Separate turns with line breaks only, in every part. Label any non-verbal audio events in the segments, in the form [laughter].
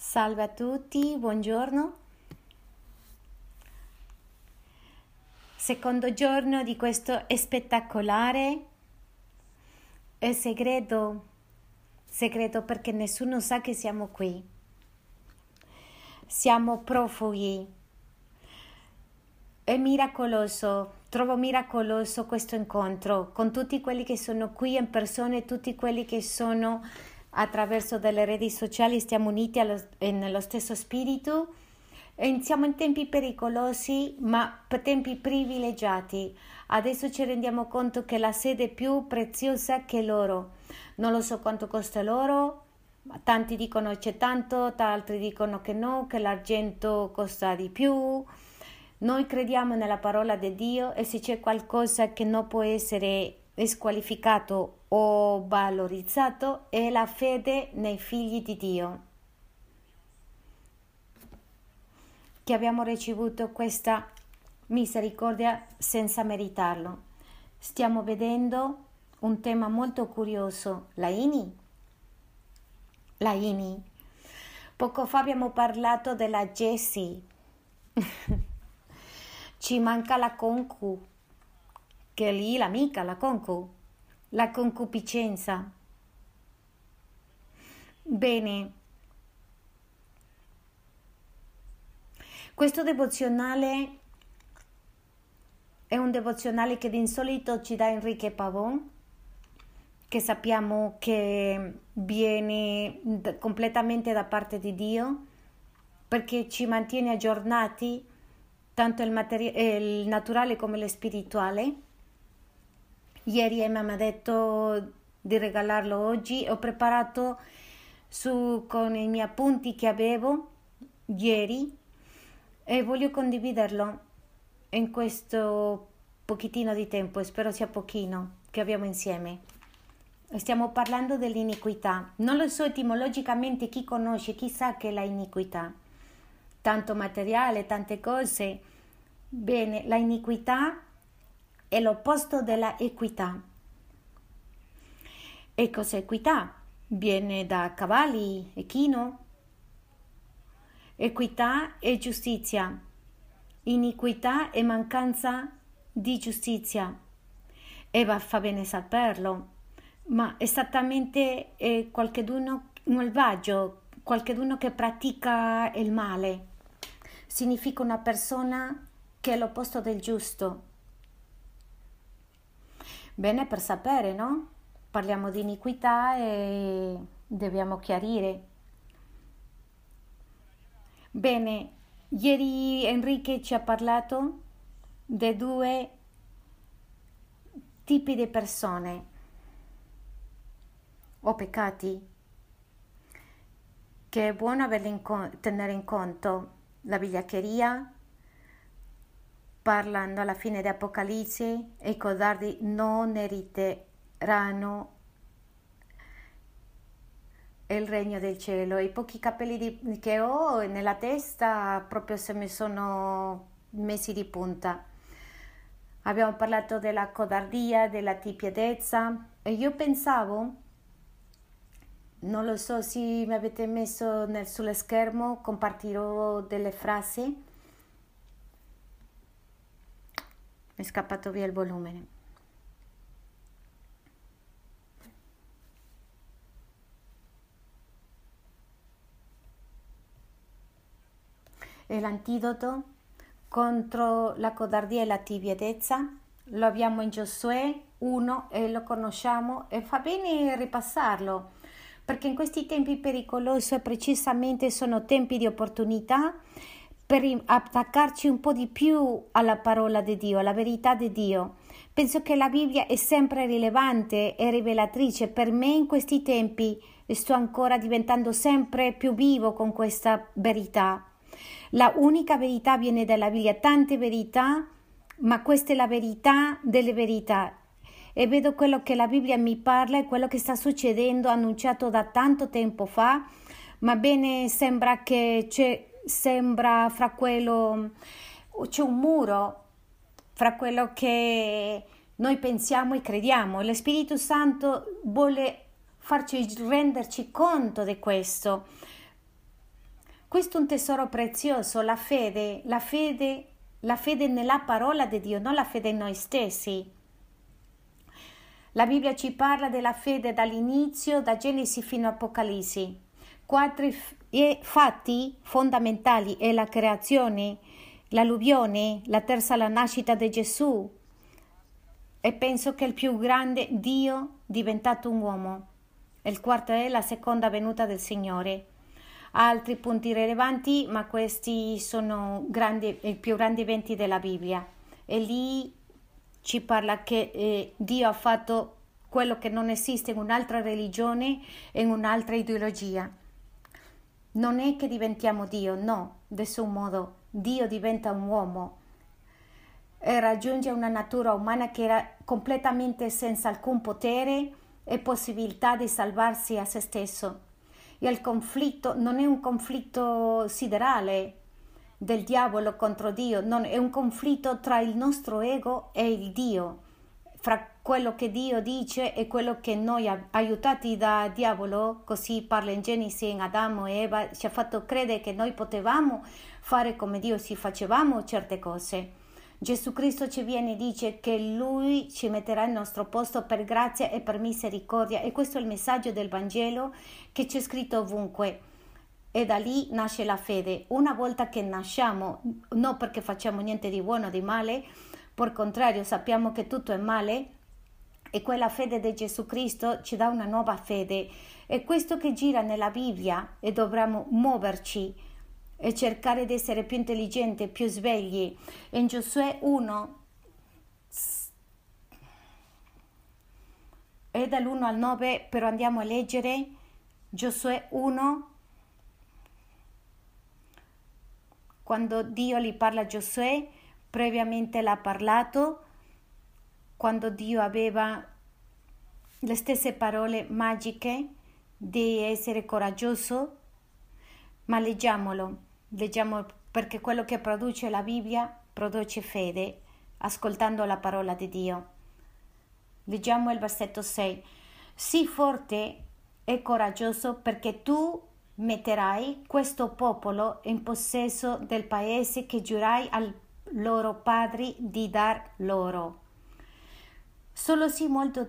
Salve a tutti, buongiorno. Secondo giorno di questo spettacolare e segreto, segreto perché nessuno sa che siamo qui. Siamo profughi. È miracoloso, trovo miracoloso questo incontro con tutti quelli che sono qui in persona e tutti quelli che sono attraverso delle reti sociali stiamo uniti allo, nello stesso spirito e siamo in tempi pericolosi ma tempi privilegiati. Adesso ci rendiamo conto che la sede è più preziosa che l'oro. Non lo so quanto costa l'oro, tanti dicono c'è tanto, altri dicono che no, che l'argento costa di più. Noi crediamo nella parola di Dio e se c'è qualcosa che non può essere squalificato o valorizzato è la fede nei figli di Dio. Che abbiamo ricevuto questa misericordia senza meritarlo. Stiamo vedendo un tema molto curioso, la INI. La INI. Poco fa abbiamo parlato della Jessie. [laughs] Ci manca la Concu che lì l'amica, la concu, la concupiscenza. Bene, questo devozionale è un devozionale che di insolito ci dà Enrique Pavon, che sappiamo che viene completamente da parte di Dio, perché ci mantiene aggiornati tanto il, materi- il naturale come lo spirituale Ieri Emma mi ha detto di regalarlo oggi. Ho preparato su, con i miei appunti che avevo ieri e voglio condividerlo in questo pochettino di tempo, spero sia pochino, che abbiamo insieme. Stiamo parlando dell'iniquità. Non lo so etimologicamente chi conosce, chi sa che è la iniquità. Tanto materiale, tante cose. Bene, la iniquità è l'opposto della equità. E cos'è equità? Viene da cavalli, echino. Equità è giustizia, iniquità è mancanza di giustizia. E va, fa bene saperlo, ma esattamente è qualcheduno malvagio, qualcheduno che pratica il male. Significa una persona che è l'opposto del giusto, Bene per sapere, no? Parliamo di iniquità e dobbiamo chiarire. Bene, ieri Enrique ci ha parlato dei due tipi di persone o peccati che è buono tenere in conto la vigliaccheria parlando alla fine di Apocalisse i codardi non eriteranno il regno del cielo. I pochi capelli di, che ho nella testa proprio se mi sono messi di punta. Abbiamo parlato della codardia, della tipiedezza e io pensavo, non lo so se mi avete messo nel, sullo schermo, compartirò delle frasi è scappato via il volume. E l'antidoto contro la codardia e la tibiezza lo abbiamo in Giosuè 1 e lo conosciamo e fa bene ripassarlo perché in questi tempi pericolosi precisamente sono tempi di opportunità per attaccarci un po' di più alla parola di Dio, alla verità di Dio. Penso che la Bibbia è sempre rilevante e rivelatrice. Per me in questi tempi sto ancora diventando sempre più vivo con questa verità. La unica verità viene dalla Bibbia, tante verità, ma questa è la verità delle verità. E vedo quello che la Bibbia mi parla e quello che sta succedendo, annunciato da tanto tempo fa, ma bene sembra che c'è sembra fra quello c'è un muro fra quello che noi pensiamo e crediamo. Lo Spirito Santo vuole farci renderci conto di questo. Questo è un tesoro prezioso, la fede, la fede, la fede nella parola di Dio, non la fede in noi stessi. La Bibbia ci parla della fede dall'inizio, da Genesi fino a Apocalisse. Quattro fatti fondamentali è la creazione, l'alluvione, la terza la nascita di Gesù e penso che il più grande Dio diventato un uomo. Il quarto è la seconda venuta del Signore. Altri punti rilevanti, ma questi sono grandi, i più grandi eventi della Bibbia. E lì ci parla che eh, Dio ha fatto quello che non esiste in un'altra religione e in un'altra ideologia. Non è che diventiamo Dio, no, nessun modo. Dio diventa un uomo e raggiunge una natura umana che era completamente senza alcun potere e possibilità di salvarsi a se stesso. E il conflitto non è un conflitto siderale del diavolo contro Dio, non è un conflitto tra il nostro ego e il Dio, fra quello che Dio dice e quello che noi aiutati da diavolo, così parla in Genesi in Adamo e Eva, ci ha fatto credere che noi potevamo fare come Dio si facevamo certe cose. Gesù Cristo ci viene e dice che Lui ci metterà al nostro posto per grazia e per misericordia e questo è il messaggio del Vangelo che c'è scritto ovunque e da lì nasce la fede. Una volta che nasciamo, non perché facciamo niente di buono o di male, per contrario sappiamo che tutto è male e quella fede di Gesù Cristo ci dà una nuova fede. È questo che gira nella Bibbia e dovremmo muoverci e cercare di essere più intelligenti, più svegli. In Giosuè 1 è dall'1 al 9, però andiamo a leggere Giosuè 1 quando Dio gli parla a Giosuè, previamente l'ha parlato, quando Dio aveva le stesse parole magiche di essere coraggioso, ma leggiamolo. Leggiamo perché quello che produce la Bibbia produce fede, ascoltando la parola di Dio. Leggiamo il versetto 6. Sii forte e coraggioso perché tu metterai questo popolo in possesso del paese che giurai ai loro padri di dar loro. Solo sii molto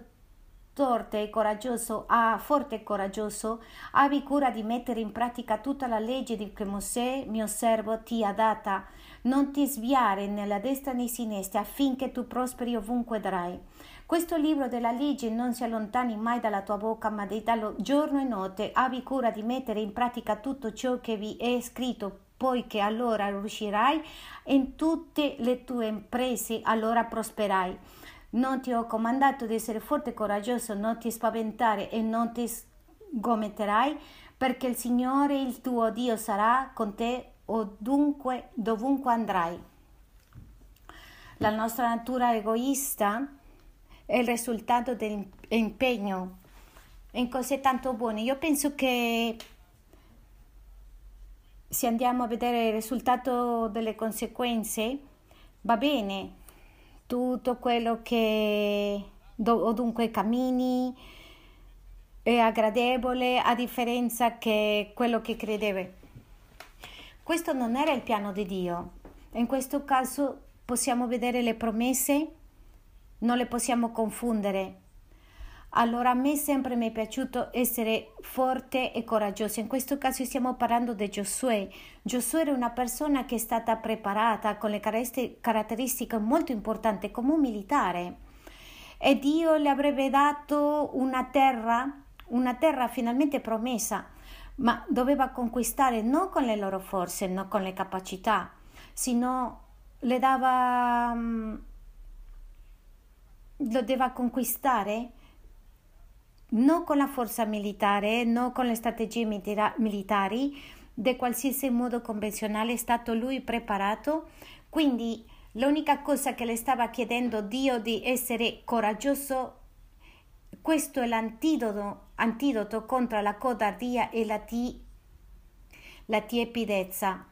forte e coraggioso, ah, forte e coraggioso, abbi cura di mettere in pratica tutta la legge che Mosè, mio servo, ti ha data. Non ti sviare nella destra né sinistra affinché tu prosperi ovunque darai. Questo libro della legge non si allontani mai dalla tua bocca, ma dallo giorno e notte abbi cura di mettere in pratica tutto ciò che vi è scritto, poiché allora riuscirai in tutte le tue imprese, allora prosperai. Non ti ho comandato di essere forte e coraggioso, non ti spaventare e non ti sgometterai, perché il Signore il tuo Dio sarà con te ovunque, dovunque andrai. La nostra natura egoista è il risultato dell'impegno in cose tanto buone. Io penso che se andiamo a vedere il risultato delle conseguenze, va bene, tutto quello che dunque cammini è aggradevole a differenza che quello che credeva. Questo non era il piano di Dio. In questo caso possiamo vedere le promesse, non le possiamo confondere. Allora a me sempre mi è piaciuto essere forte e coraggioso. In questo caso stiamo parlando di Giosuè. Giosuè era una persona che è stata preparata con le caratteristiche molto importanti come un militare e Dio le avrebbe dato una terra, una terra finalmente promessa, ma doveva conquistare non con le loro forze, non con le capacità, sino le dava mm, lo doveva conquistare non con la forza militare, non con le strategie militari, di qualsiasi modo convenzionale è stato lui preparato, quindi l'unica cosa che le stava chiedendo Dio di essere coraggioso, questo è l'antidoto antidoto contro la codardia e la, ti, la tiepidezza.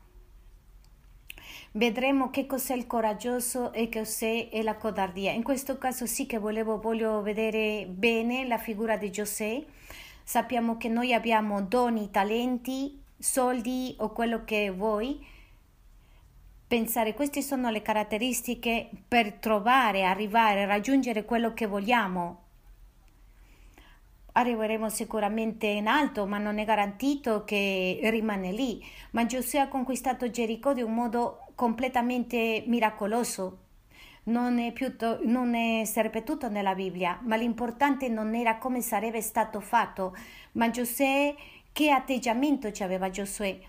Vedremo che cos'è il coraggioso e che cos'è la codardia. In questo caso sì che volevo, voglio vedere bene la figura di Giuseppe. Sappiamo che noi abbiamo doni, talenti soldi o quello che vuoi, pensare queste sono le caratteristiche per trovare, arrivare, raggiungere quello che vogliamo. Arriveremo sicuramente in alto, ma non è garantito che rimane lì. Ma Giosuè ha conquistato Gerico di un modo completamente miracoloso. Non è, più to- non è ripetuto nella Bibbia, ma l'importante non era come sarebbe stato fatto, ma Giosuè, che atteggiamento ci aveva Giosuè?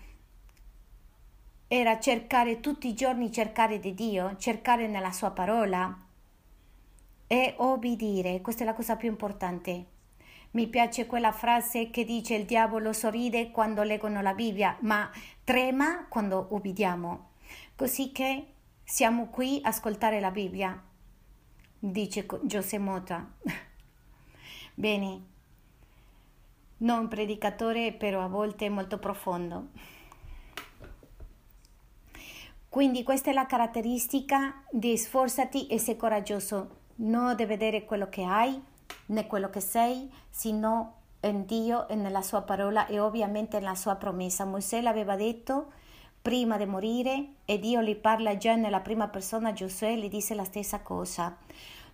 Era cercare tutti i giorni, cercare di Dio, cercare nella sua parola e obbedire. Questa è la cosa più importante. Mi piace quella frase che dice il diavolo sorride quando leggono la Bibbia, ma trema quando ubbidiamo. Così che siamo qui a ascoltare la Bibbia, dice Giuseppe Mota. [laughs] Bene, non predicatore, però a volte molto profondo. Quindi questa è la caratteristica di sforzati e sei coraggioso, non di vedere quello che hai né quello che sei, sino in Dio e nella sua parola e ovviamente nella sua promessa. Mosè l'aveva detto prima di morire e Dio gli parla già nella prima persona, Giosuè gli disse la stessa cosa.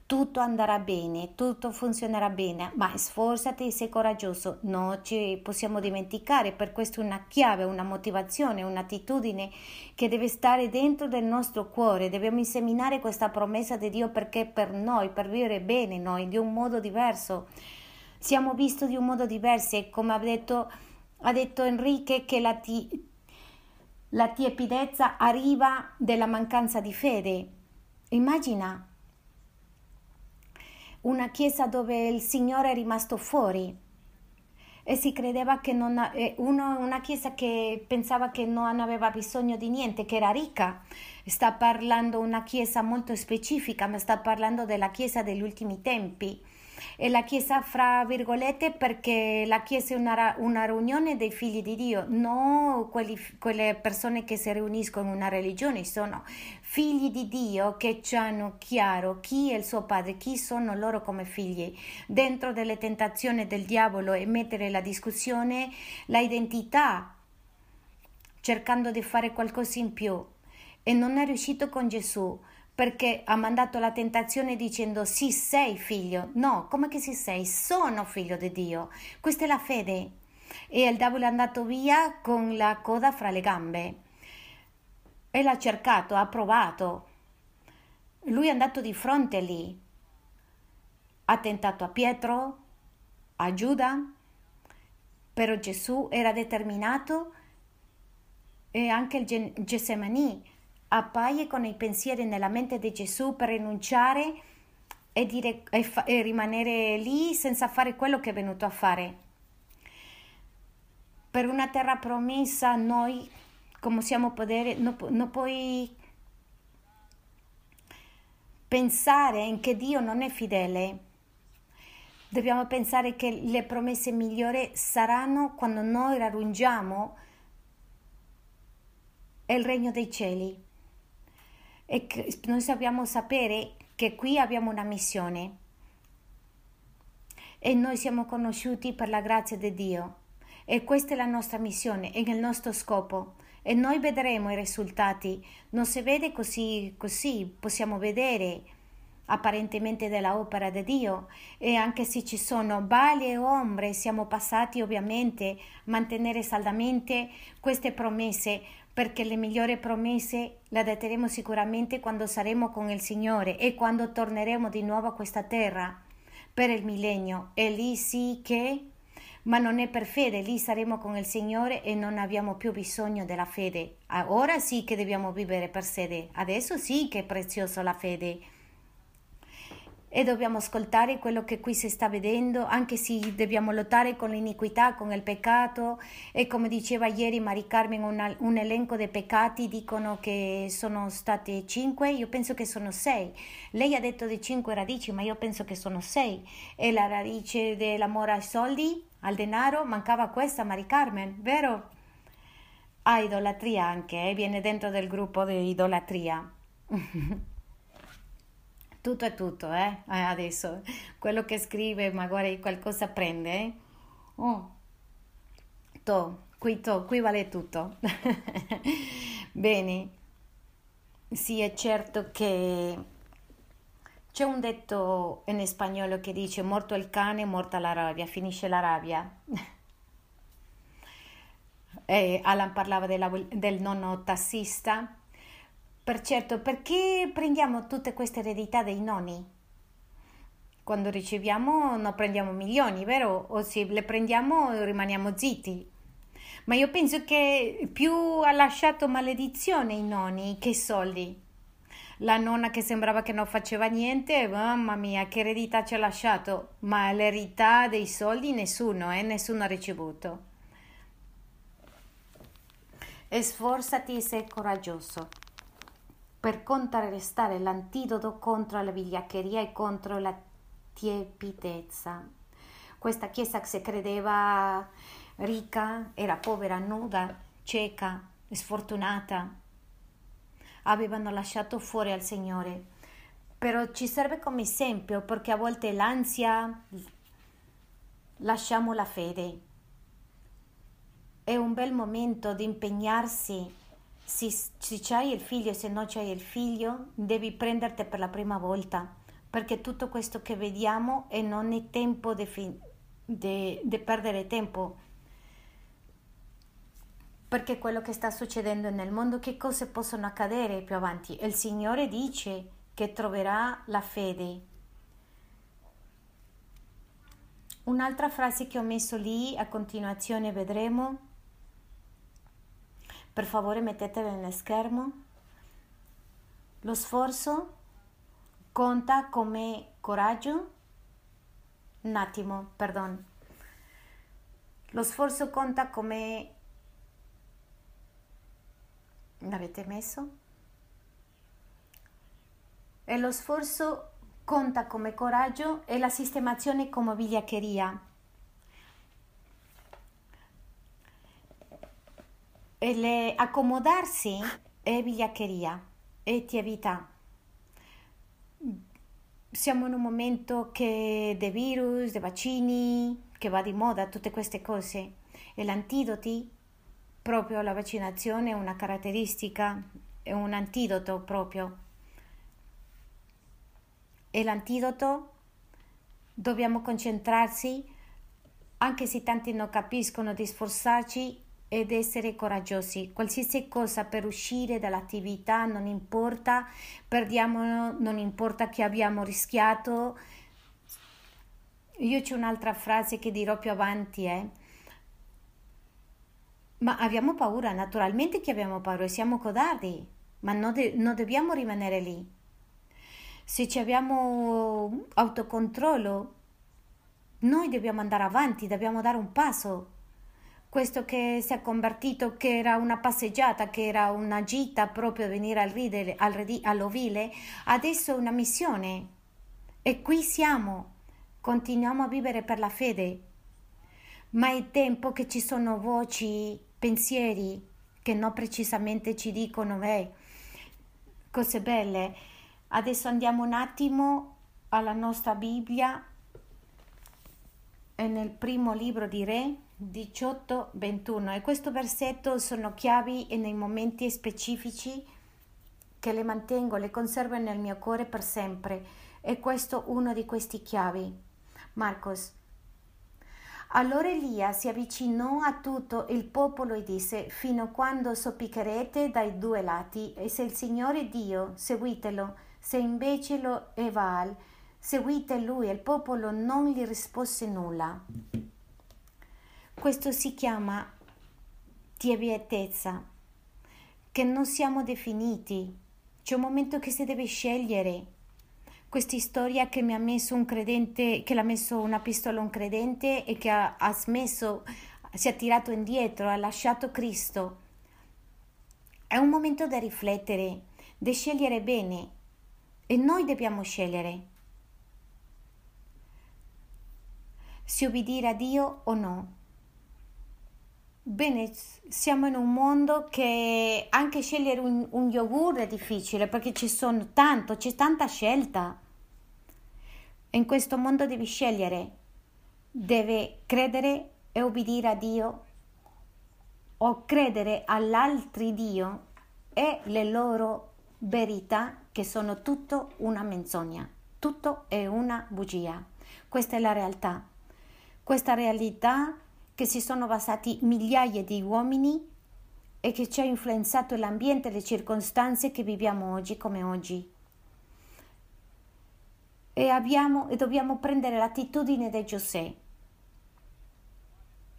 Tutto andrà bene, tutto funzionerà bene, ma sforzati e sei coraggioso. Non ci possiamo dimenticare, per questo è una chiave, una motivazione, un'attitudine che deve stare dentro del nostro cuore. Dobbiamo inseminare questa promessa di Dio perché per noi, per vivere bene noi, di un modo diverso. Siamo visti di un modo diverso e come ha detto, ha detto Enrique che la, ti, la tiepidezza arriva dalla mancanza di fede. Immagina una chiesa dove il Signore è rimasto fuori e si credeva che non uno, una chiesa che pensava che non aveva bisogno di niente, che era ricca. Sta parlando una chiesa molto specifica, ma sta parlando della chiesa degli ultimi tempi e la Chiesa fra virgolette perché la Chiesa è una, una riunione dei figli di Dio, non quelli, quelle persone che si riuniscono in una religione, sono figli di Dio che hanno chiaro chi è il suo padre, chi sono loro come figli, dentro delle tentazioni del diavolo e mettere la discussione la identità, cercando di fare qualcosa in più. E non è riuscito con Gesù perché ha mandato la tentazione dicendo sì sei figlio. No, come che sì sei? Sono figlio di Dio. Questa è la fede. E il diavolo è andato via con la coda fra le gambe. E l'ha cercato, ha provato. Lui è andato di fronte lì. Ha tentato a Pietro, a Giuda, però Gesù era determinato e anche il Gessemani appaia con i pensieri nella mente di Gesù per rinunciare e, dire, e, fa, e rimanere lì senza fare quello che è venuto a fare. Per una terra promessa noi, come siamo potere, non, non puoi pensare in che Dio non è fedele. Dobbiamo pensare che le promesse migliori saranno quando noi raggiungiamo il regno dei cieli e noi sappiamo sapere che qui abbiamo una missione. E noi siamo conosciuti per la grazia di Dio. E questa è la nostra missione e il nostro scopo. E noi vedremo i risultati. Non si vede così così possiamo vedere apparentemente dell'opera di Dio. E anche se ci sono bali e ombre siamo passati ovviamente a mantenere saldamente queste promesse perché le migliori promesse le datteremo sicuramente quando saremo con il Signore e quando torneremo di nuovo a questa terra per il millennio. E lì sì che, ma non è per fede, lì saremo con il Signore e non abbiamo più bisogno della fede. Ora sì che dobbiamo vivere per fede, adesso sì che è preziosa la fede e dobbiamo ascoltare quello che qui si sta vedendo, anche se dobbiamo lottare con l'iniquità, con il peccato e come diceva ieri Mari Carmen una, un elenco di peccati, dicono che sono state cinque, io penso che sono sei. Lei ha detto di cinque radici, ma io penso che sono sei. E la radice dell'amore ai soldi, al denaro, mancava questa Mari Carmen, vero? Ah, idolatria anche, eh? viene dentro del gruppo di idolatria. [laughs] tutto è tutto, eh? eh? Adesso, quello che scrive magari qualcosa prende, eh? Oh. To, qui, to, qui vale tutto. [laughs] Bene, sì, è certo che c'è un detto in spagnolo che dice morto il cane, morta la rabbia, finisce la rabbia. [laughs] e Alan parlava della, del nonno tassista. Per certo, perché prendiamo tutte queste eredità dei nonni? Quando riceviamo non prendiamo milioni, vero? O se le prendiamo rimaniamo zitti. Ma io penso che più ha lasciato maledizione i nonni che soldi. La nonna che sembrava che non faceva niente, mamma mia, che eredità ci ha lasciato. Ma l'eredità dei soldi nessuno, eh? nessuno ha ricevuto. Sforzati e sei coraggioso per contrarrestare l'antidoto contro la vigliaccheria e contro la tiepidezza. Questa chiesa che si credeva ricca era povera, nuda, cieca, sfortunata. Avevano lasciato fuori al Signore. Però ci serve come esempio perché a volte l'ansia lasciamo la fede. È un bel momento di impegnarsi. Se, c'hai il figlio, se non c'hai il figlio, devi prenderti per la prima volta perché tutto questo che vediamo e non è tempo di, perdere tempo perché quello che sta succedendo nel mondo, che cose possono accadere più avanti? Il Signore dice che troverà la fede. Un'altra frase che ho messo lì, a continuazione vedremo. Per favore mettetela nello schermo. Lo sforzo conta come coraggio. Un attimo, perdono. Lo sforzo conta come l'avete messo? E lo sforzo conta come coraggio e la sistemazione come vigliaccheria. E le accomodarsi è vigliaccheria, è tievità. Siamo in un momento che dei virus, dei vaccini, che va di moda, tutte queste cose. E l'antidoti proprio la vaccinazione è una caratteristica, è un antidoto proprio. E l'antidoto dobbiamo concentrarsi, anche se tanti non capiscono, di sforzarci ed essere coraggiosi. Qualsiasi cosa per uscire dall'attività, non importa, perdiamo, non importa che abbiamo rischiato. Io c'è un'altra frase che dirò più avanti, eh ma abbiamo paura, naturalmente che abbiamo paura, siamo codardi, ma non, de- non dobbiamo rimanere lì. Se ci abbiamo autocontrollo, noi dobbiamo andare avanti, dobbiamo dare un passo. Questo che si è convertito, che era una passeggiata, che era una gita proprio venire al ridere, al redi, all'ovile, adesso è una missione. E qui siamo, continuiamo a vivere per la fede. Ma è tempo che ci sono voci pensieri che non precisamente ci dicono eh, cose belle. Adesso andiamo un attimo alla nostra Bibbia nel primo libro di Re 18-21 e questo versetto sono chiavi e nei momenti specifici che le mantengo, le conservo nel mio cuore per sempre e questo uno di questi chiavi. Marcos allora Elia si avvicinò a tutto il popolo e disse: Fino a quando soppiccherete dai due lati, e se il Signore Dio, seguitelo, se invece lo è Baal, seguite lui. E il popolo non gli rispose nulla. Questo si chiama tiebietezza, che non siamo definiti. C'è un momento che si deve scegliere questa storia che mi ha messo un credente, che l'ha messo una pistola a un credente e che ha, ha smesso, si è tirato indietro, ha lasciato Cristo. È un momento da riflettere, di scegliere bene e noi dobbiamo scegliere se obbedire a Dio o no. Bene, siamo in un mondo che anche scegliere un, un yogurt è difficile perché ci sono tanto, c'è tanta scelta. In questo mondo devi scegliere, deve credere e obbedire a Dio o credere all'altro Dio e le loro verità che sono tutto una menzogna, tutto è una bugia. Questa è la realtà. Questa realtà che si sono basati migliaia di uomini e che ci ha influenzato l'ambiente e le circostanze che viviamo oggi come oggi. E, abbiamo, e dobbiamo prendere l'attitudine di Giuseppe.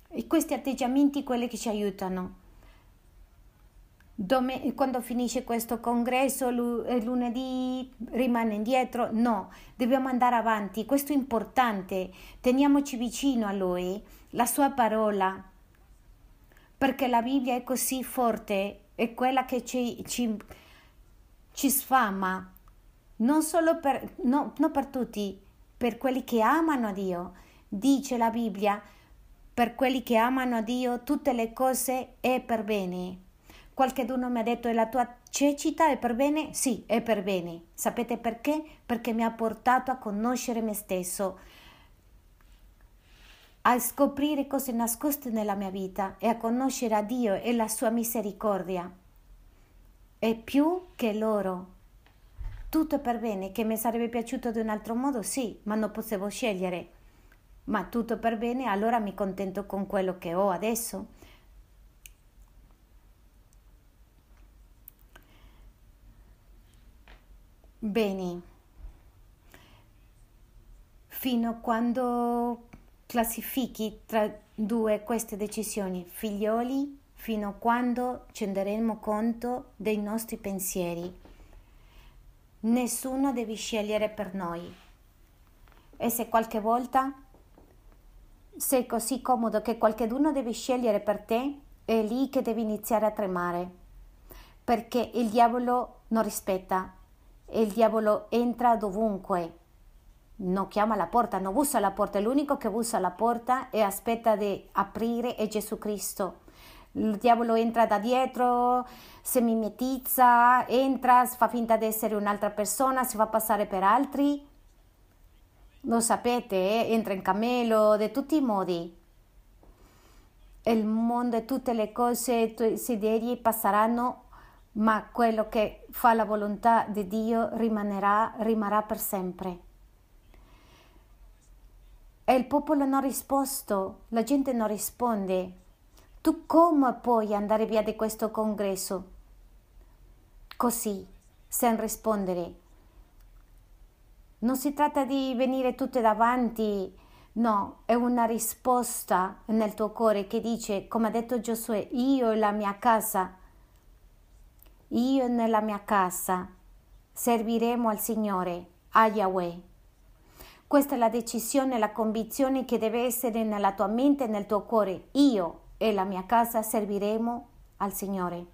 E questi atteggiamenti quelli che ci aiutano. Dome, quando finisce questo congresso lunedì rimane indietro? No, dobbiamo andare avanti, questo è importante, teniamoci vicino a lui, la sua parola, perché la Bibbia è così forte, è quella che ci, ci, ci sfama, non solo per, no, non per tutti, per quelli che amano a Dio. Dice la Bibbia, per quelli che amano a Dio tutte le cose è per bene Qualcuno mi ha detto: la tua cecità è per bene? Sì, è per bene. Sapete perché? Perché mi ha portato a conoscere me stesso, a scoprire cose nascoste nella mia vita e a conoscere a Dio e la sua misericordia. E più che loro. Tutto per bene, che mi sarebbe piaciuto di un altro modo, sì, ma non potevo scegliere. Ma tutto per bene, allora mi contento con quello che ho adesso Bene, fino a quando classifichi tra due queste decisioni, figlioli, fino a quando ci renderemo conto dei nostri pensieri. Nessuno deve scegliere per noi. E se qualche volta sei così comodo che qualcuno deve scegliere per te, è lì che devi iniziare a tremare, perché il diavolo non rispetta e il diavolo entra dovunque. Non chiama la porta, non bussa alla porta, l'unico che bussa alla porta e aspetta di aprire è Gesù Cristo. Il diavolo entra da dietro, si mimetizza, entra, fa finta di essere un'altra persona, si fa passare per altri. Lo sapete, eh? entra in camelo, di tutti i modi. Il mondo e tutte le cose, i desideri passeranno ma quello che fa la volontà di Dio rimanerà, rimarrà per sempre. E il popolo non ha risposto, la gente non risponde. Tu come puoi andare via di questo congresso? Così, senza rispondere. Non si tratta di venire tutte davanti, no, è una risposta nel tuo cuore che dice, come ha detto Giosuè, io e la mia casa io e nella mia casa serviremo al Signore, a Yahweh. Questa è la decisione, la convinzione che deve essere nella tua mente e nel tuo cuore. Io e la mia casa serviremo al Signore.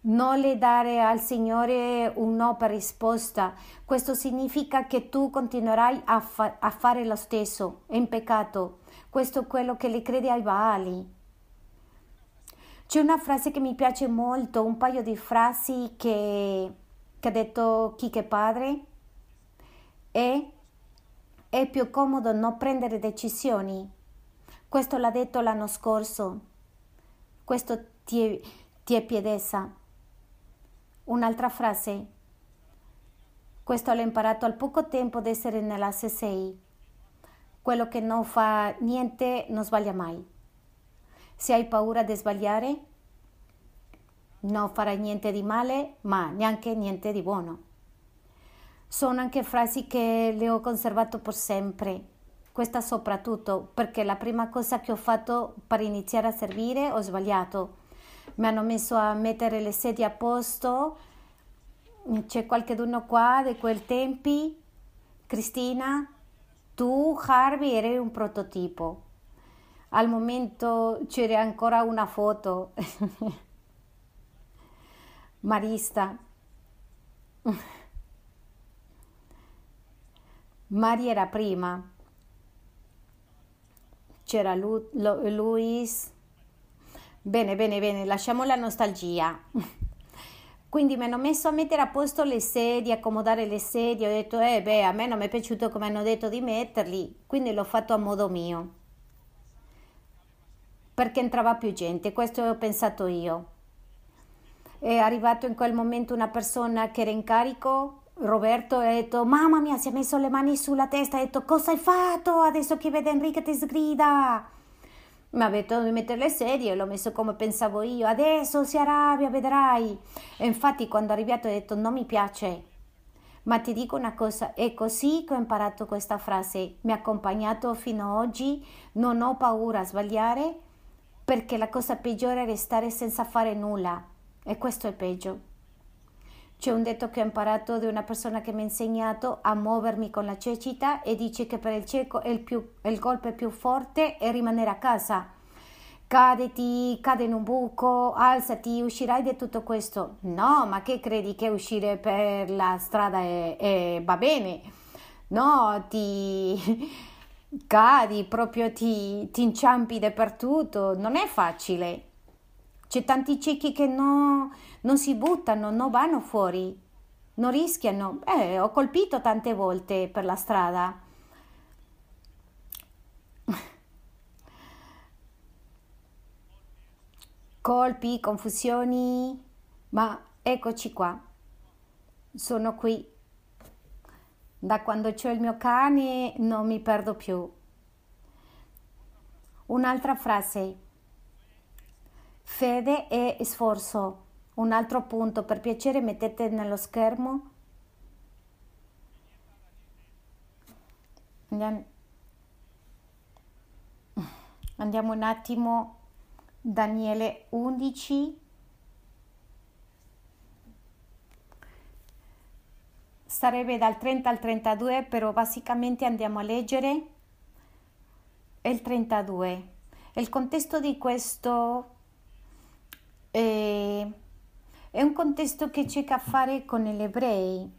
Non le dare al Signore un no per risposta. Questo significa che tu continuerai a, fa- a fare lo stesso, in peccato. Questo è quello che le crede ai Baali. C'è una frase che mi piace molto, un paio di frasi che, che ha detto Kike padre e è più comodo non prendere decisioni. Questo l'ha detto l'anno scorso. Questo ti è, ti è piedesa. Un'altra frase. Questo l'ho imparato al poco tempo di essere nella CSI. Quello che non fa niente non sbaglia mai. Se hai paura di sbagliare, non farai niente di male, ma neanche niente di buono. Sono anche frasi che le ho conservato per sempre. Questa soprattutto perché la prima cosa che ho fatto per iniziare a servire ho sbagliato. Mi hanno messo a mettere le sedie a posto. C'è qualcuno qua di quel tempi? Cristina, tu Harvey eri un prototipo al momento c'era ancora una foto. [laughs] Marista. [laughs] Mari era prima. C'era Lu, Lu, Luis. Bene, bene, bene, lasciamo la nostalgia. [laughs] Quindi mi hanno messo a mettere a posto le sedie, accomodare le sedie. Ho detto, eh beh, a me non mi è piaciuto come hanno detto di metterli, quindi l'ho fatto a modo mio. perché entrava più gente, questo ho pensato io. È arrivato in quel momento una persona che era in carico, Roberto, e ha detto, mamma mia, si è messo le mani sulla testa, ha detto, cosa hai fatto? Adesso che vede Enrique ti sgrida. Mi ha detto di mettere le sedie, l'ho messo come pensavo io, adesso si arrabbia, vedrai. E infatti quando è arrivato ha detto, non mi piace. Ma ti dico una cosa, è così che ho imparato questa frase, mi ha accompagnato fino ad oggi, non ho paura a sbagliare, perché la cosa peggiore è restare senza fare nulla e questo è peggio. C'è un detto che ho imparato da una persona che mi ha insegnato a muovermi con la cecità e dice che per il cieco il, più, il golpe più forte è rimanere a casa. Cadeti, cade in un buco, alzati, uscirai di tutto questo. No, ma che credi che uscire per la strada è, è, va bene? No, ti [laughs] cadi, proprio ti, ti inciampi dappertutto, non è facile. C'è tanti ciechi che no, non si buttano, non vanno fuori, non rischiano. Eh, ho colpito tante volte per la strada. [laughs] Colpi, confusioni, ma eccoci qua. Sono qui. Da quando c'ho il mio cane non mi perdo più. Un'altra frase Fede e sforzo. Un altro punto, per piacere mettete nello schermo. Andiamo, un attimo. Daniele 11. Sarebbe dal 30 al 32, però basicamente andiamo a leggere il 32. Il contesto di questo e è un contesto che c'è a fare con gli ebrei,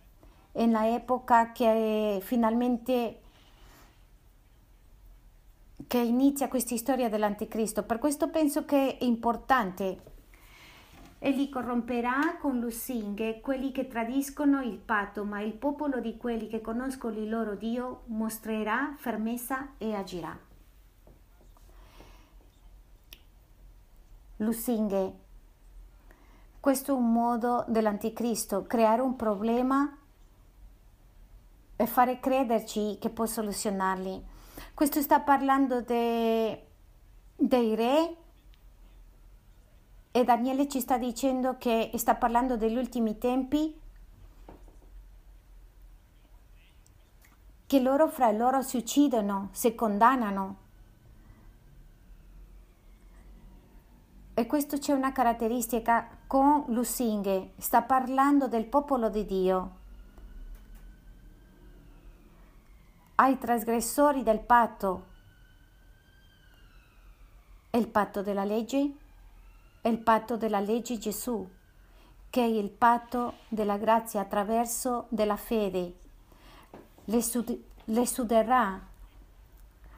in epoca che finalmente che inizia questa storia dell'anticristo. Per questo penso che è importante. Egli corromperà con lusinghe quelli che tradiscono il patto, ma il popolo di quelli che conoscono il loro Dio mostrerà fermezza e agirà. Lusinghe questo è un modo dell'anticristo, creare un problema e fare crederci che può soluzionarli. Questo sta parlando de, dei re e Daniele ci sta dicendo che sta parlando degli ultimi tempi, che loro fra loro si uccidono, si condannano. E questo c'è una caratteristica con Lusinghe, sta parlando del popolo di Dio. Ai trasgressori del patto. È il patto della legge? È il patto della legge Gesù, che è il patto della grazia attraverso della fede. Le, sud- le suderà,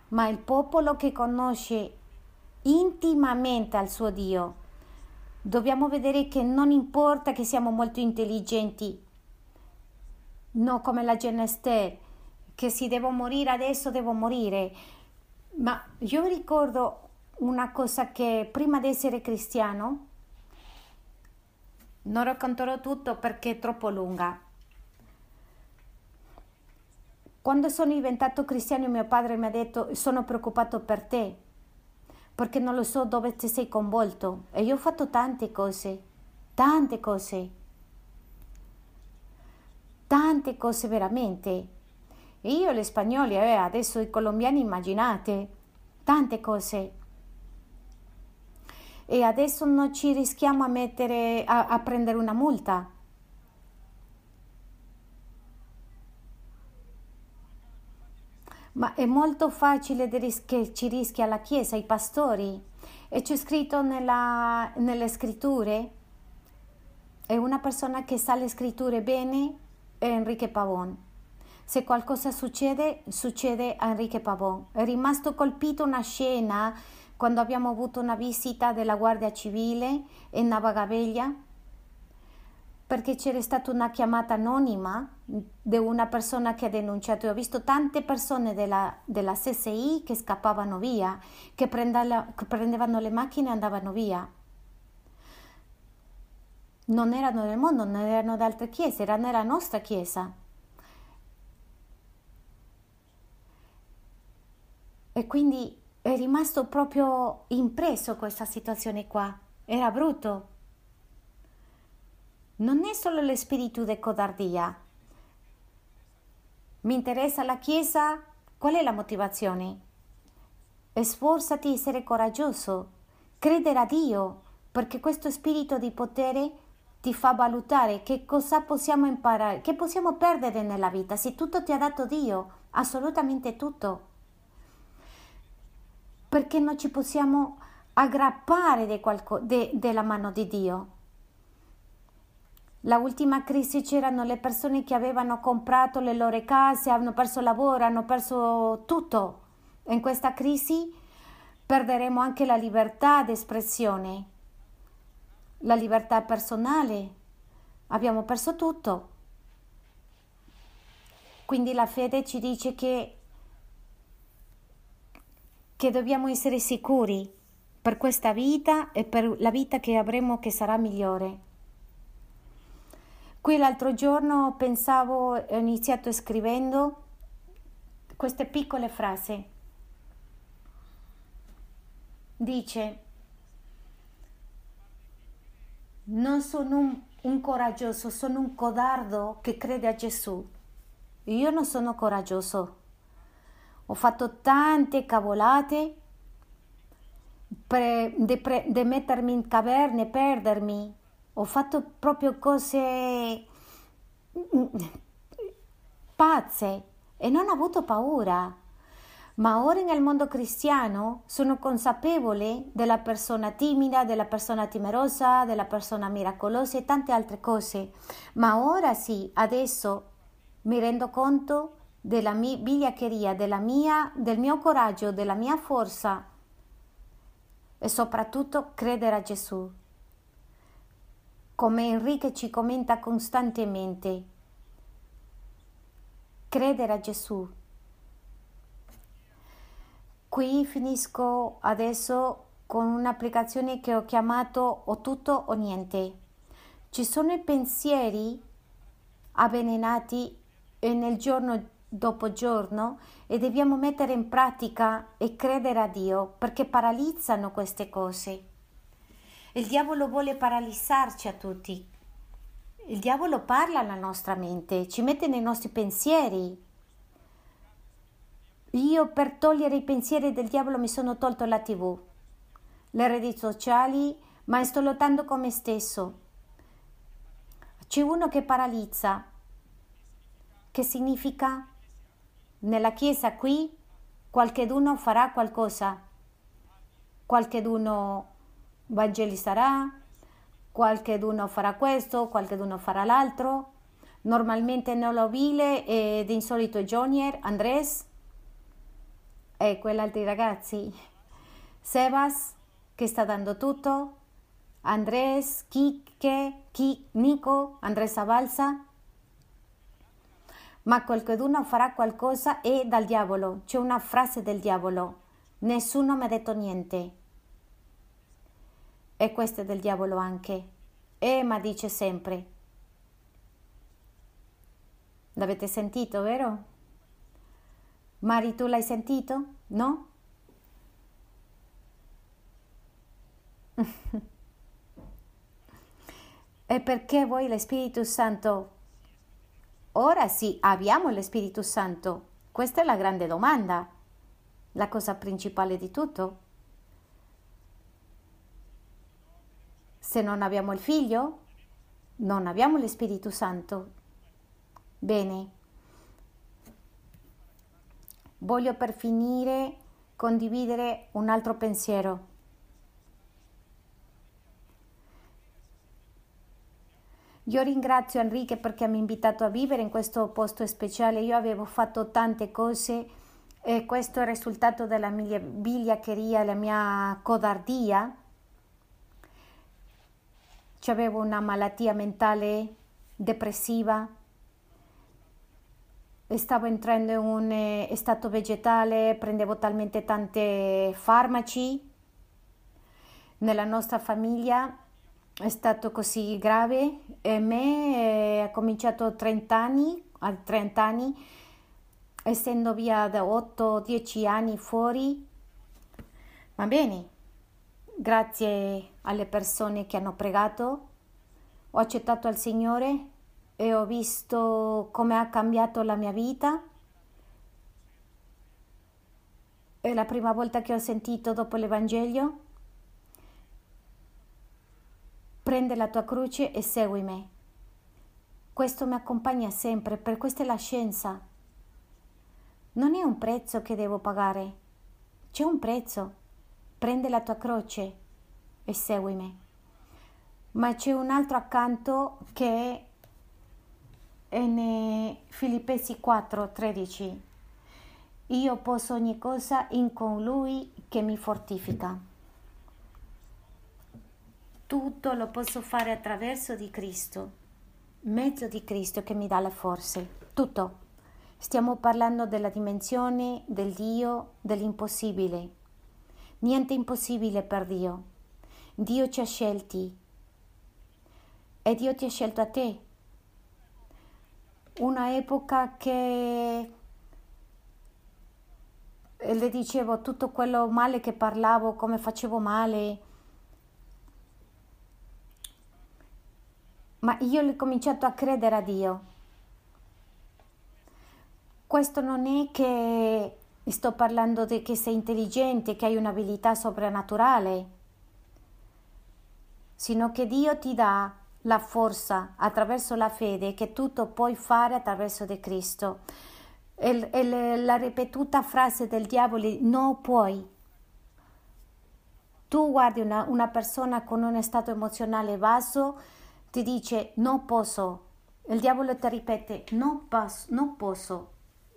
ma il popolo che conosce intimamente al suo Dio. Dobbiamo vedere che non importa che siamo molto intelligenti, no come la Genester, che se devo morire adesso devo morire. Ma io ricordo una cosa che prima di essere cristiano, non racconterò tutto perché è troppo lunga. Quando sono diventato cristiano mio padre mi ha detto sono preoccupato per te perché non lo so dove ti sei coinvolto e io ho fatto tante cose, tante cose, tante cose veramente. Io gli spagnoli, eh, adesso i colombiani immaginate, tante cose. E adesso non ci rischiamo a, mettere, a, a prendere una multa ma è molto facile che ci rischia la Chiesa, i pastori. E c'è scritto nella, nelle scritture, è una persona che sa le scritture bene, è Enrique Pavon. Se qualcosa succede, succede a Enrique Pavon. È rimasto colpito una scena quando abbiamo avuto una visita della Guardia Civile in Navagabella perché c'era stata una chiamata anonima di una persona che ha denunciato. Ho visto tante persone della, della CSI che scappavano via, che, che prendevano le macchine e andavano via. Non erano del mondo, non erano da altre chiese, erano nella nostra chiesa. E quindi è rimasto proprio impresso questa situazione qua. Era brutto. Non è solo lo spirito di codardia. Mi interessa la Chiesa. Qual è la motivazione? Sforzati di essere coraggioso, credere a Dio, perché questo spirito di potere ti fa valutare che cosa possiamo imparare, che possiamo perdere nella vita se tutto ti ha dato Dio, assolutamente tutto perché non ci possiamo aggrappare della mano di Dio. La ultima crisi c'erano le persone che avevano comprato le loro case, hanno perso lavoro, hanno perso tutto. In questa crisi perderemo anche la libertà di espressione, la libertà personale. Abbiamo perso tutto. Quindi la fede ci dice che che dobbiamo essere sicuri per questa vita e per la vita che avremo che sarà migliore. Qui l'altro giorno pensavo, ho iniziato scrivendo queste piccole frasi. Dice, non sono un, un coraggioso, sono un codardo che crede a Gesù. Io non sono coraggioso ho fatto tante cavolate di mettermi in caverne, perdermi. Ho fatto proprio cose pazze e non ho avuto paura. Ma ora nel mondo cristiano sono consapevole della persona timida, della persona timorosa, della persona miracolosa e tante altre cose. Ma ora sì, adesso mi rendo conto della mia vigliaccheria, del mio coraggio, della mia forza e soprattutto credere a Gesù. Come Enrique ci commenta costantemente, credere a Gesù. Qui finisco adesso con un'applicazione che ho chiamato o tutto o niente. Ci sono i pensieri avvelenati e nel giorno dopo giorno e dobbiamo mettere in pratica e credere a Dio perché paralizzano queste cose. Il diavolo vuole paralizzarci a tutti. Il diavolo parla alla nostra mente, ci mette nei nostri pensieri. Io per togliere i pensieri del diavolo mi sono tolto la tv, le reti sociali, ma sto lottando con me stesso. C'è uno che paralizza. Che significa? Nella chiesa qui qualcheduno farà qualcosa, qualcheduno evangelizzerà, qualcheduno farà questo, qualcheduno farà l'altro. Normalmente nell'ovile ed in solito Jonier, Andrés e quell'altri ragazzi. Sebas che sta dando tutto, Andrés, Kike, Kik, Nico, Andrés Abalsa ma qualcuno farà qualcosa è dal diavolo. C'è una frase del diavolo. Nessuno mi ha detto niente. E questo è del diavolo anche. E ma dice sempre. L'avete sentito, vero? Mari, tu l'hai sentito? No? [laughs] e perché voi lo Spirito Santo Ora sì, abbiamo lo Spirito Santo. Questa è la grande domanda, la cosa principale di tutto. Se non abbiamo il Figlio, non abbiamo lo Spirito Santo. Bene. Voglio per finire condividere un altro pensiero. Io ringrazio Enrique perché mi ha invitato a vivere in questo posto speciale. Io avevo fatto tante cose e questo è il risultato della mia vigliaccheria, la mia codardia. C'avevo una malattia mentale depressiva, stavo entrando in un eh, stato vegetale, prendevo talmente tanti farmaci. Nella nostra famiglia è stato così grave e me eh, ha cominciato a 30 anni, a 30 anni, essendo via da 8-10 anni fuori. Va bene, grazie alle persone che hanno pregato, ho accettato il Signore e ho visto come ha cambiato la mia vita. È la prima volta che ho sentito dopo l'Evangelio. Prende la tua croce e seguimi. Questo mi accompagna sempre, per questa è la scienza. Non è un prezzo che devo pagare, c'è un prezzo. Prende la tua croce e seguimi. Ma c'è un altro accanto che in Filippesi 4:13 Io posso ogni cosa in colui che mi fortifica. Tutto lo posso fare attraverso di Cristo, mezzo di Cristo che mi dà le forze. Tutto. Stiamo parlando della dimensione del Dio, dell'impossibile. Niente impossibile per Dio. Dio ci ha scelti e Dio ti ha scelto a te una epoca che le dicevo tutto quello male che parlavo, come facevo male. Ma io ho cominciato a credere a Dio. Questo non è che sto parlando di che sei intelligente, che hai un'abilità soprannaturale, sino che Dio ti dà la forza attraverso la fede che tutto puoi fare attraverso di Cristo. E, la ripetuta frase del diavolo no puoi. Tu guardi una, una persona con un stato emozionale basso, ti dice non posso. Il diavolo ti ripete non, posso, non posso,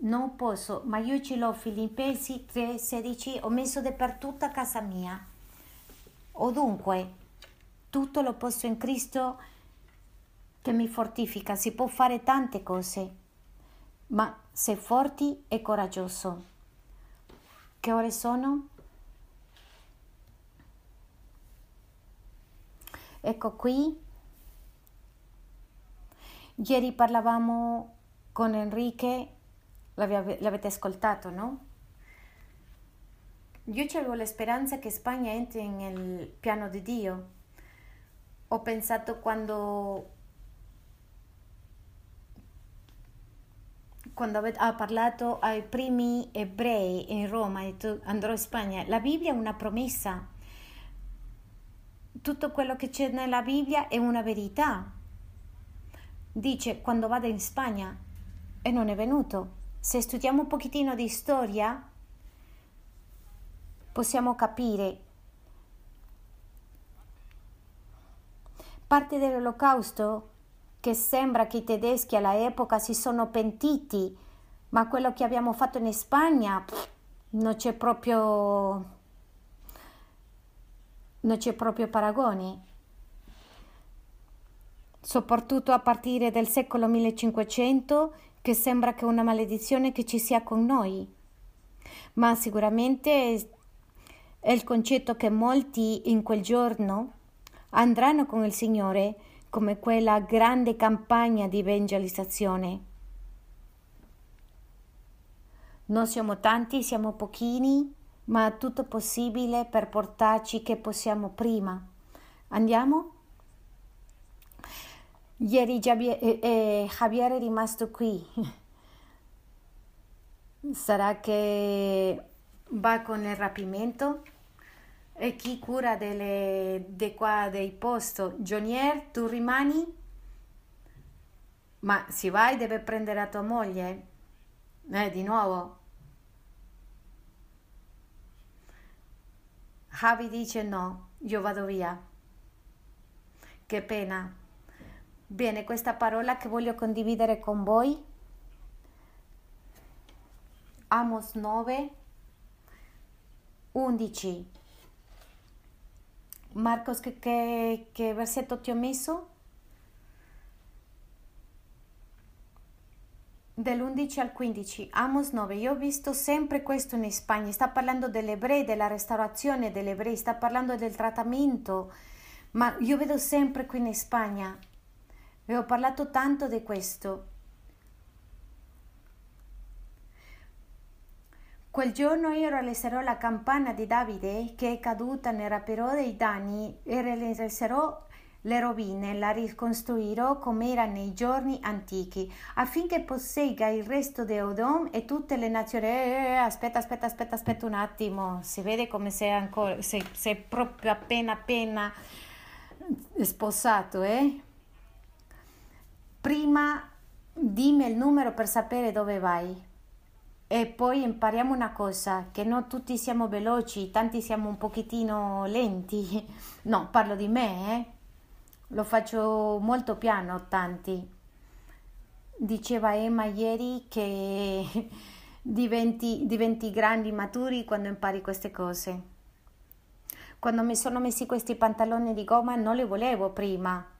non posso, ma io ce l'ho Filippesi 3,16, ho messo dappertutto a casa mia. O dunque, tutto lo posso in Cristo che mi fortifica, si può fare tante cose, ma sei forti e coraggioso. Che ore sono? Ecco qui. Ieri parlavamo con Enrique, l'avete ascoltato, no? Io avevo la speranza che Spagna entri nel piano di Dio. Ho pensato quando quando ha parlato ai primi ebrei in Roma, ha detto andrò in Spagna, la Bibbia è una promessa. Tutto quello che c'è nella Bibbia è una verità. Dice quando vado in Spagna e non è venuto. Se studiamo un pochettino di storia, possiamo capire parte dell'olocausto che sembra che i tedeschi all'epoca si sono pentiti, ma quello che abbiamo fatto in Spagna non c'è proprio non c'è proprio paragoni. Soprattutto a partire dal secolo 1500 che sembra che una maledizione che ci sia con noi. Ma sicuramente è il concetto che molti in quel giorno andranno con il Signore come quella grande campagna di evangelizzazione. Non siamo tanti, siamo pochini, ma tutto possibile per portarci che possiamo prima. Andiamo? Ieri eh, eh, Javier è rimasto qui. Sarà che va con il rapimento? E chi cura delle, de qua dei posti? Jonier, tu rimani? Ma se vai deve prendere la tua moglie? Eh, di nuovo? Javi dice no, io vado via. Che pena. Bene, questa parola che voglio condividere con voi. Amos 9, 11. Marcos, ¿qué, qué, qué versetto ti ho messo? dell'11 al 15, Amos 9. Io ho visto sempre questo in Spagna. Sta parlando degli ebrei, della restaurazione degli ebrei, sta parlando del trattamento. Ma io vedo sempre qui in Spagna. Ho parlato tanto di questo. Quel giorno io realizzerò la campana di Davide che è caduta nel rapero dei danni e realizzerò le rovine, la ricostruirò come era nei giorni antichi, affinché possegga il resto di Odom e tutte le nazioni. Eh, aspetta, aspetta, aspetta, aspetta un attimo, si vede come sei ancora, sei, sei proprio appena appena sposato, eh? Prima dimmi il numero per sapere dove vai. E poi impariamo una cosa, che non tutti siamo veloci, tanti siamo un pochettino lenti. [laughs] No, parlo di me, eh? Lo faccio molto piano, tanti. Diceva Emma ieri che [laughs] diventi, diventi grandi, maturi quando impari queste cose. Quando mi sono messi questi pantaloni di gomma non li volevo prima.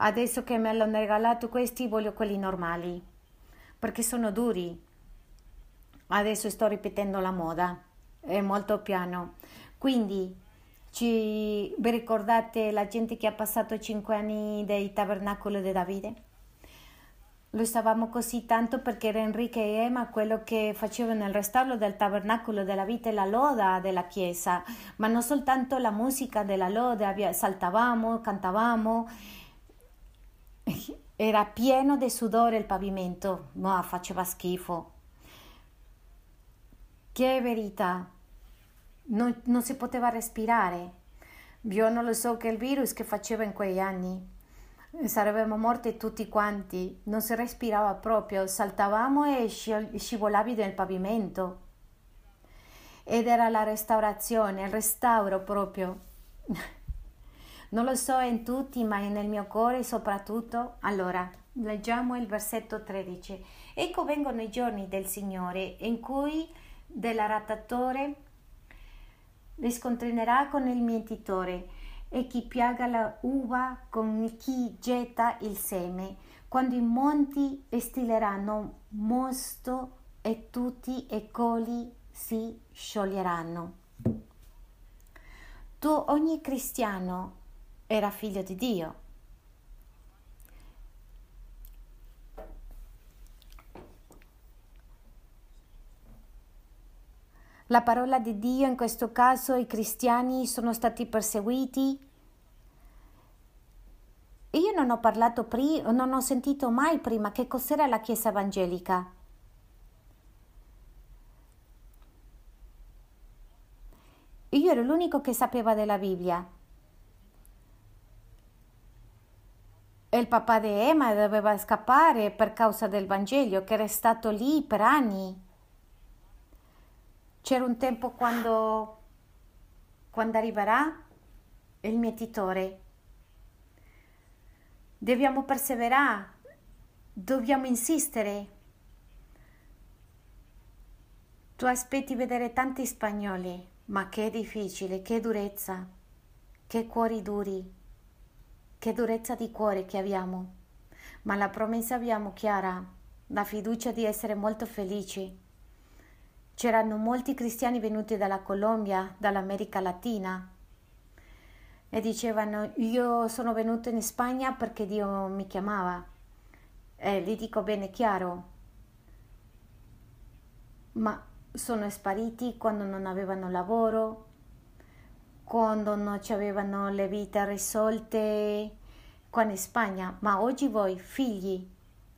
Adesso che me l'hanno regalato questi voglio quelli normali, perché sono duri adesso sto ripetendo la moda, è molto piano. Quindi ci, vi ricordate la gente che ha passato cinque anni del tabernacolo di Davide? Lo stavamo così tanto perché era Enrique e Emma quello che facevano nel restauro del tabernacolo della vita e la loda della chiesa, ma non soltanto la musica della loda, saltavamo, cantavamo, era pieno di sudore il pavimento, ma faceva schifo che verità! Non, non si poteva respirare. Io non lo so che il virus che faceva in quegli anni. Saremmo morti tutti quanti, non si respirava proprio, saltavamo e scivolavi nel pavimento. Ed era la restaurazione, il restauro proprio. Non lo so in tutti, ma nel mio cuore soprattutto. Allora, leggiamo il versetto 13. Ecco vengono i giorni del Signore in cui dell'arattatore riscontrinerà con il mietitore e chi piaga la uva con chi getta il seme, quando i monti stileranno mosto e tutti i coli si scioglieranno. Tu ogni cristiano era figlio di Dio la parola di Dio, in questo caso i cristiani sono stati perseguiti. Io non ho parlato prima, non ho sentito mai prima che cos'era la Chiesa evangelica. Io ero l'unico che sapeva della Bibbia. E il papà di Emma doveva scappare per causa del Vangelo, che era stato lì per anni. C'era un tempo quando, quando arriverà il mietitore. Dobbiamo perseverare, dobbiamo insistere. Tu aspetti vedere tanti spagnoli, ma che difficile, che durezza, che cuori duri, che durezza di cuore che abbiamo. Ma la promessa abbiamo chiara, la fiducia di essere molto felici C'erano molti cristiani venuti dalla Colombia, dall'America Latina e dicevano io sono venuto in Spagna perché Dio mi chiamava. E gli dico bene chiaro, ma sono spariti quando non avevano lavoro, quando non avevano le vite risolte qua in Spagna, ma oggi voi figli,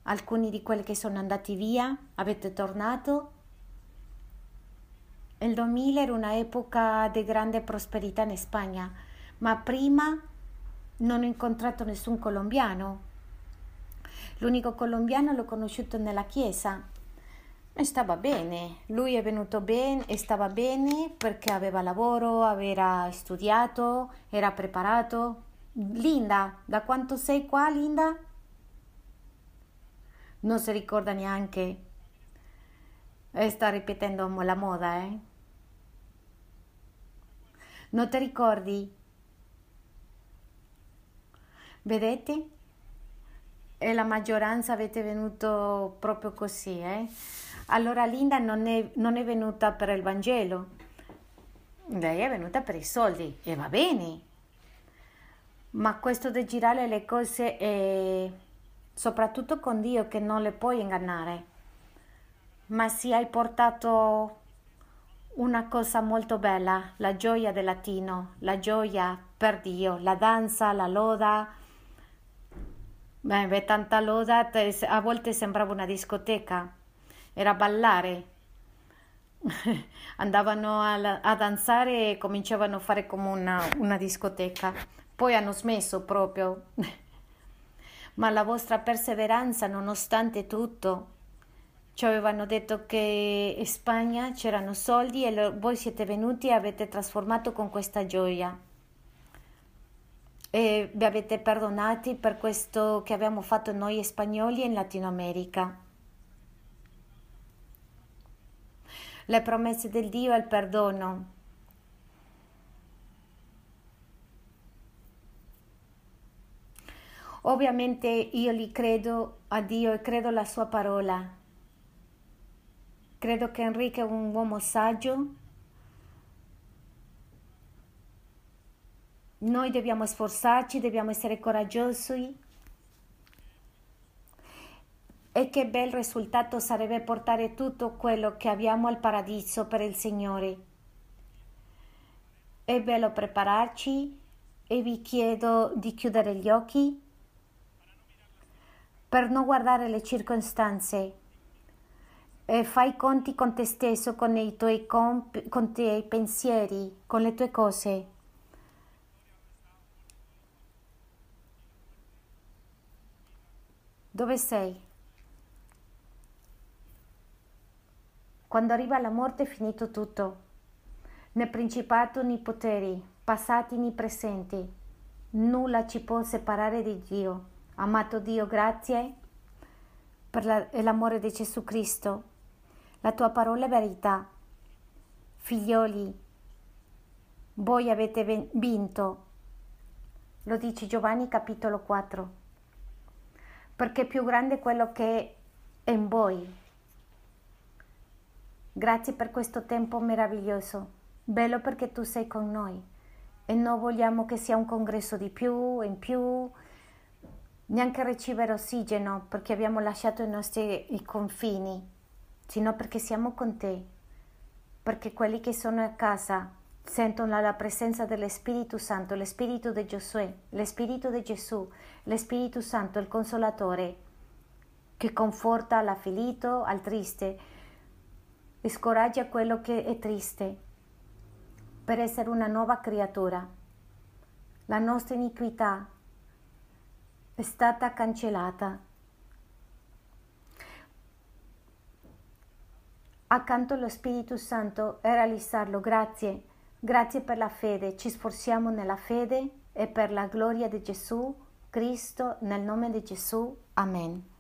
alcuni di quelli che sono andati via, avete tornato? Il 2000 era un'epoca di grande prosperità in Spagna, ma prima non ho incontrato nessun colombiano. L'unico colombiano l'ho conosciuto nella chiesa e stava bene. Lui è venuto bene e stava bene perché aveva lavoro, aveva studiato, era preparato. Linda, da quanto sei qua, Linda? Non si ricorda neanche. E sta ripetendo la moda, eh? Non ti ricordi? Vedete? e la maggioranza avete venuto proprio così, eh? Allora Linda non è, non è venuta per il Vangelo, lei è venuta per i soldi e va bene, ma questo di girare le cose è soprattutto con Dio che non le puoi ingannare, ma se hai portato una cosa molto bella, la gioia del latino, la gioia per Dio, la danza, la loda, beh, tanta loda, a volte sembrava una discoteca era ballare. [laughs] Andavano a, a, danzare e cominciavano a fare come una, una discoteca. Poi hanno smesso proprio. [laughs] Ma la vostra perseveranza, nonostante tutto, ci avevano detto che in Spagna c'erano soldi e lo, voi siete venuti e avete trasformato con questa gioia. E vi avete perdonati per questo che abbiamo fatto noi spagnoli in Latino America. Le promesse del Dio e il perdono. Ovviamente io li credo a Dio e credo alla sua parola. Credo che Enrico è un uomo saggio. Noi dobbiamo sforzarci, dobbiamo essere coraggiosi e che bel risultato sarebbe portare tutto quello che abbiamo al paradiso per il Signore. È bello prepararci e vi chiedo di chiudere gli occhi per non guardare le circostanze. E fai conti con te stesso, con i tuoi comp- con tuoi pensieri, con le tue cose. Dove sei? Quando arriva la morte è finito tutto. Né principato né poteri, passati né presenti. Nulla ci può separare di Dio. Amato Dio, grazie per la, l'amore di Gesù Cristo. La tua parola è verità. Figlioli, voi avete vinto. Lo dice Giovanni capitolo 4. Perché più grande quello che è in voi Grazie per questo tempo meraviglioso. Bello perché tu sei con noi. E non vogliamo che sia un congresso di più, in più, neanche ricevere ossigeno perché abbiamo lasciato i nostri i confini, sino perché siamo con te, perché quelli che sono a casa sentono la presenza dello Spirito Santo, lo Spirito di Giosuè, lo Spirito di Gesù, lo Spirito Santo, il Consolatore, che conforta l'afflitto, al triste, scoraggia quello che è triste per essere una nuova creatura. La nostra iniquità è stata cancellata. Accanto allo Spirito Santo e realizzarlo. Grazie, grazie per la fede. Ci sforziamo nella fede e per la gloria di Gesù Cristo, nel nome di Gesù. Amen.